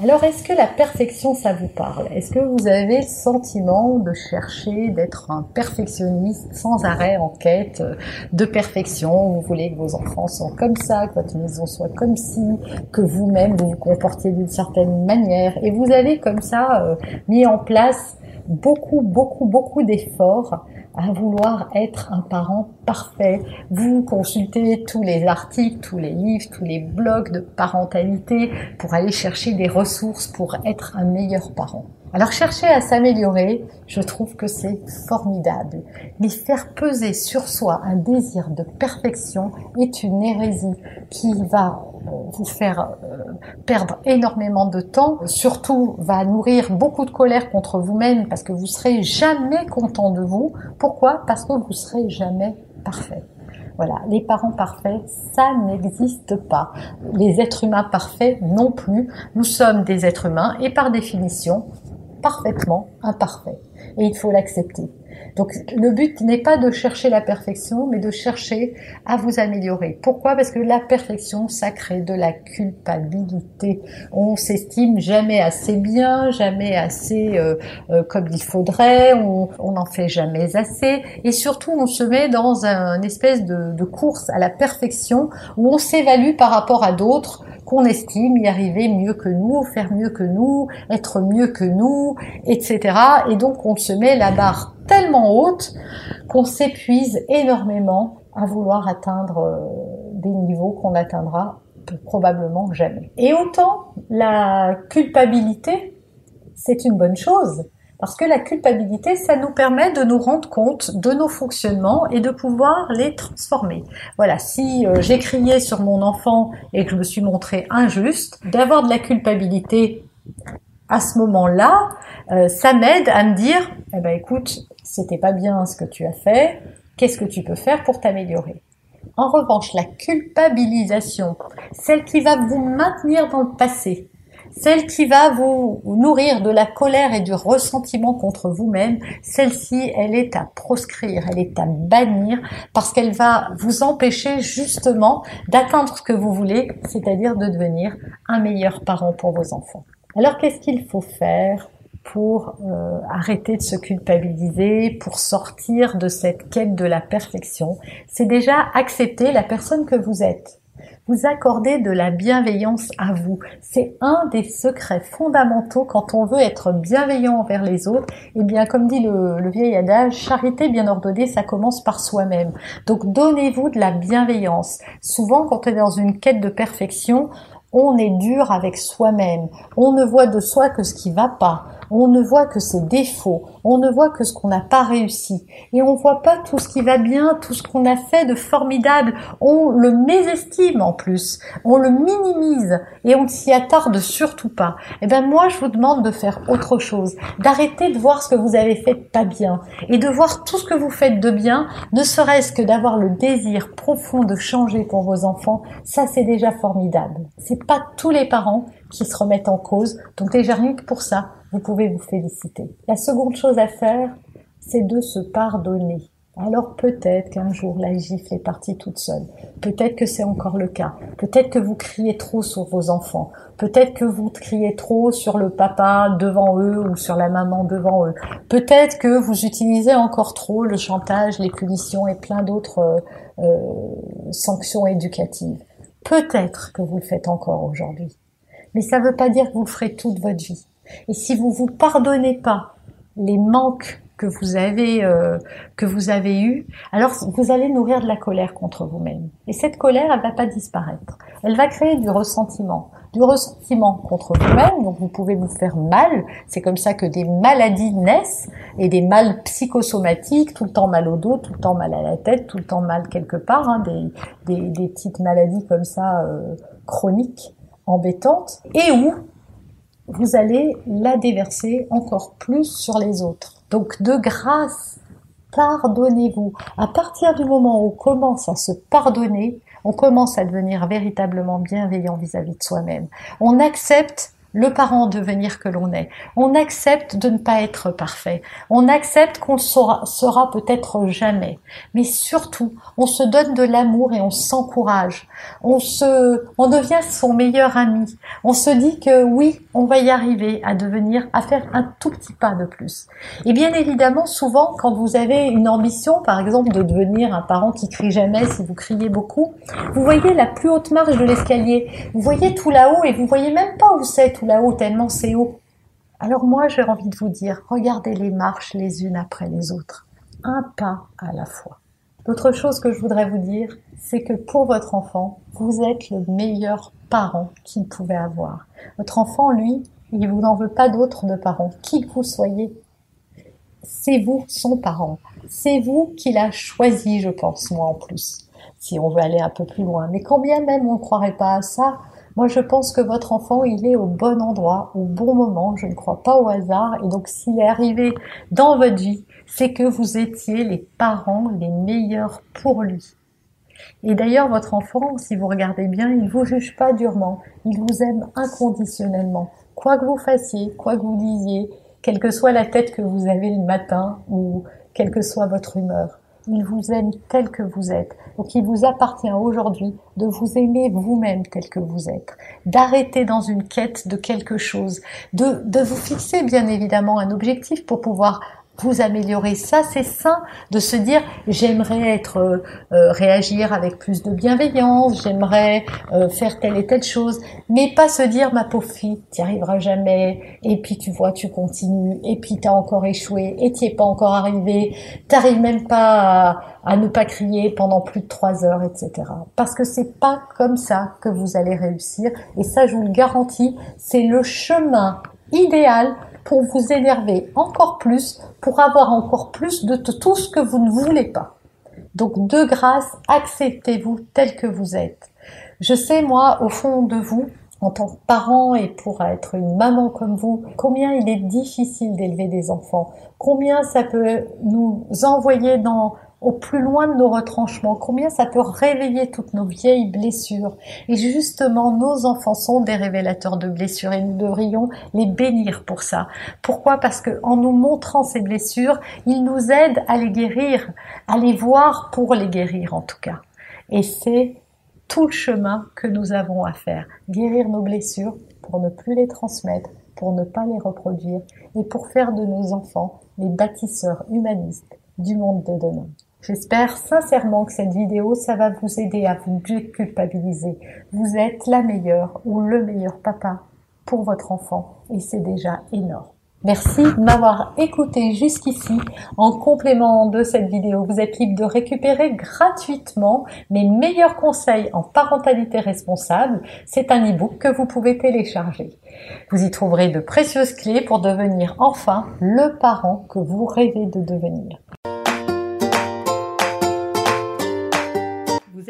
Alors, est-ce que la perfection, ça vous parle? Est-ce que vous avez le sentiment de chercher d'être un perfectionniste sans arrêt en quête de perfection? Vous voulez que vos enfants soient comme ça, que votre maison soit comme ci, que vous-même vous vous comportiez d'une certaine manière, et vous avez comme ça euh, mis en place beaucoup, beaucoup, beaucoup d'efforts à vouloir être un parent parfait. Vous consultez tous les articles, tous les livres, tous les blogs de parentalité pour aller chercher des ressources pour être un meilleur parent. Alors chercher à s'améliorer, je trouve que c'est formidable. Mais faire peser sur soi un désir de perfection est une hérésie qui va vous faire euh, perdre énormément de temps, surtout va nourrir beaucoup de colère contre vous-même parce que vous serez jamais content de vous. Pourquoi? Parce que vous serez jamais parfait. Voilà, les parents parfaits, ça n'existe pas. Les êtres humains parfaits non plus. Nous sommes des êtres humains et par définition, parfaitement imparfait. Et il faut l'accepter. Donc le but n'est pas de chercher la perfection, mais de chercher à vous améliorer. Pourquoi? Parce que la perfection, ça crée de la culpabilité. On s'estime jamais assez bien, jamais assez euh, euh, comme il faudrait, on n'en fait jamais assez, et surtout on se met dans un espèce de, de course à la perfection où on s'évalue par rapport à d'autres qu'on estime y arriver mieux que nous, faire mieux que nous, être mieux que nous, etc. Et donc on se met la barre tellement haute qu'on s'épuise énormément à vouloir atteindre euh, des niveaux qu'on n'atteindra probablement jamais. Et autant la culpabilité, c'est une bonne chose, parce que la culpabilité, ça nous permet de nous rendre compte de nos fonctionnements et de pouvoir les transformer. Voilà, si euh, j'ai crié sur mon enfant et que je me suis montré injuste, d'avoir de la culpabilité à ce moment-là, euh, ça m'aide à me dire, eh ben écoute, c'était pas bien ce que tu as fait, qu'est-ce que tu peux faire pour t'améliorer? En revanche, la culpabilisation, celle qui va vous maintenir dans le passé, celle qui va vous nourrir de la colère et du ressentiment contre vous-même, celle-ci, elle est à proscrire, elle est à bannir parce qu'elle va vous empêcher justement d'atteindre ce que vous voulez, c'est-à-dire de devenir un meilleur parent pour vos enfants. Alors qu'est-ce qu'il faut faire pour euh, arrêter de se culpabiliser, pour sortir de cette quête de la perfection? C'est déjà accepter la personne que vous êtes vous accordez de la bienveillance à vous. C'est un des secrets fondamentaux quand on veut être bienveillant envers les autres. Et eh bien, comme dit le, le vieil adage, charité bien ordonnée, ça commence par soi-même. Donc, donnez-vous de la bienveillance. Souvent, quand on est dans une quête de perfection, on est dur avec soi-même. On ne voit de soi que ce qui va pas on ne voit que ses défauts, on ne voit que ce qu'on n'a pas réussi, et on voit pas tout ce qui va bien, tout ce qu'on a fait de formidable. On le mésestime en plus, on le minimise, et on ne s'y attarde surtout pas. Eh ben moi, je vous demande de faire autre chose, d'arrêter de voir ce que vous avez fait de pas bien, et de voir tout ce que vous faites de bien, ne serait-ce que d'avoir le désir profond de changer pour vos enfants. Ça, c'est déjà formidable. C'est pas tous les parents qui se remettent en cause. Donc déjà rien que pour ça, vous pouvez vous féliciter. La seconde chose à faire, c'est de se pardonner. Alors peut-être qu'un jour la gifle est partie toute seule. Peut-être que c'est encore le cas. Peut-être que vous criez trop sur vos enfants. Peut-être que vous criez trop sur le papa devant eux ou sur la maman devant eux. Peut-être que vous utilisez encore trop le chantage, les punitions et plein d'autres euh, euh sanctions éducatives. Peut-être que vous le faites encore aujourd'hui. Mais ça ne veut pas dire que vous le ferez toute votre vie. Et si vous vous pardonnez pas les manques que vous avez euh, que vous avez eu, alors vous allez nourrir de la colère contre vous-même. Et cette colère, elle va pas disparaître. Elle va créer du ressentiment. du ressentiment contre vous-même, donc vous pouvez vous faire mal. C'est comme ça que des maladies naissent et des mal psychosomatiques, tout le temps mal au dos, tout le temps mal à la tête, tout le temps mal quelque part, hein, des, des, des, petites maladies comme ça euh, chroniques, embêtantes, et où vous allez la déverser encore plus sur les autres. Donc de grâce, pardonnez-vous. À partir du moment où on commence à se pardonner, on commence à devenir véritablement bienveillant vis-à-vis de soi-même. On accepte le parent devenir que l'on est. On accepte de ne pas être parfait. On accepte qu'on sera, sera peut-être jamais. Mais surtout, on se donne de l'amour et on s'encourage. On se, on devient son meilleur ami. On se dit que oui, on va y arriver à devenir, à faire un tout petit pas de plus. Et bien évidemment, souvent, quand vous avez une ambition, par exemple, de devenir un parent qui crie jamais si vous criez beaucoup, vous voyez la plus haute marche de l'escalier. Vous voyez tout là-haut et vous voyez même pas où c'est là-haut tellement c'est haut. Alors moi, j'ai envie de vous dire, regardez les marches les unes après les autres. Un pas à la fois. L'autre chose que je voudrais vous dire, c'est que pour votre enfant, vous êtes le meilleur parent qu'il pouvait avoir. Votre enfant, lui, il vous n'en veut pas d'autre de parents, qui que vous soyez. C'est vous son parent. C'est vous qui l'a choisi, je pense, moi en plus, si on veut aller un peu plus loin. Mais quand bien même on ne croirait pas à ça, moi, je pense que votre enfant, il est au bon endroit, au bon moment. Je ne crois pas au hasard. Et donc, s'il est arrivé dans votre vie, c'est que vous étiez les parents les meilleurs pour lui. Et d'ailleurs, votre enfant, si vous regardez bien, il vous juge pas durement. Il vous aime inconditionnellement. Quoi que vous fassiez, quoi que vous disiez, quelle que soit la tête que vous avez le matin ou quelle que soit votre humeur. Il vous aime tel que vous êtes. Donc il vous appartient aujourd'hui de vous aimer vous-même tel que vous êtes, d'arrêter dans une quête de quelque chose, de, de vous fixer bien évidemment un objectif pour pouvoir vous améliorer. Ça, c'est sain de se dire j'aimerais être euh, euh, réagir avec plus de bienveillance, j'aimerais euh, faire telle et telle chose, mais pas se dire ma pauvre fille, t'y arriveras jamais. Et puis tu vois, tu continues, et puis t'as encore échoué, et t'y es pas encore arrivé, t'arrives même pas à, à, ne pas crier pendant plus de trois heures, etc. Parce que c'est pas comme ça que vous allez réussir. Et ça, je vous le garantis, c'est le chemin idéal pour vous énerver encore plus, pour avoir encore plus de tout ce que vous ne voulez pas. Donc de grâce, acceptez-vous tel que vous êtes. Je sais, moi, au fond de vous, en tant que parent et pour être une maman comme vous, combien il est difficile d'élever des enfants, combien ça peut nous envoyer dans au plus loin de nos retranchements, combien ça peut réveiller toutes nos vieilles blessures. Et justement, nos enfants sont des révélateurs de blessures et nous devrions les bénir pour ça. Pourquoi? Parce que nous montrant ces blessures, ils nous aident à les guérir, à les voir pour les guérir en tout cas. Et c'est tout le chemin que nous avons à faire. Guérir nos blessures pour ne plus les transmettre, pour ne pas les reproduire et pour faire de nos enfants les bâtisseurs humanistes du monde de demain. J'espère sincèrement que cette vidéo, ça va vous aider à vous déculpabiliser. Vous êtes la meilleure ou le meilleur papa pour votre enfant et c'est déjà énorme. Merci de m'avoir écouté jusqu'ici. En complément de cette vidéo, vous êtes libre de récupérer gratuitement mes meilleurs conseils en parentalité responsable. C'est un e-book que vous pouvez télécharger. Vous y trouverez de précieuses clés pour devenir enfin le parent que vous rêvez de devenir.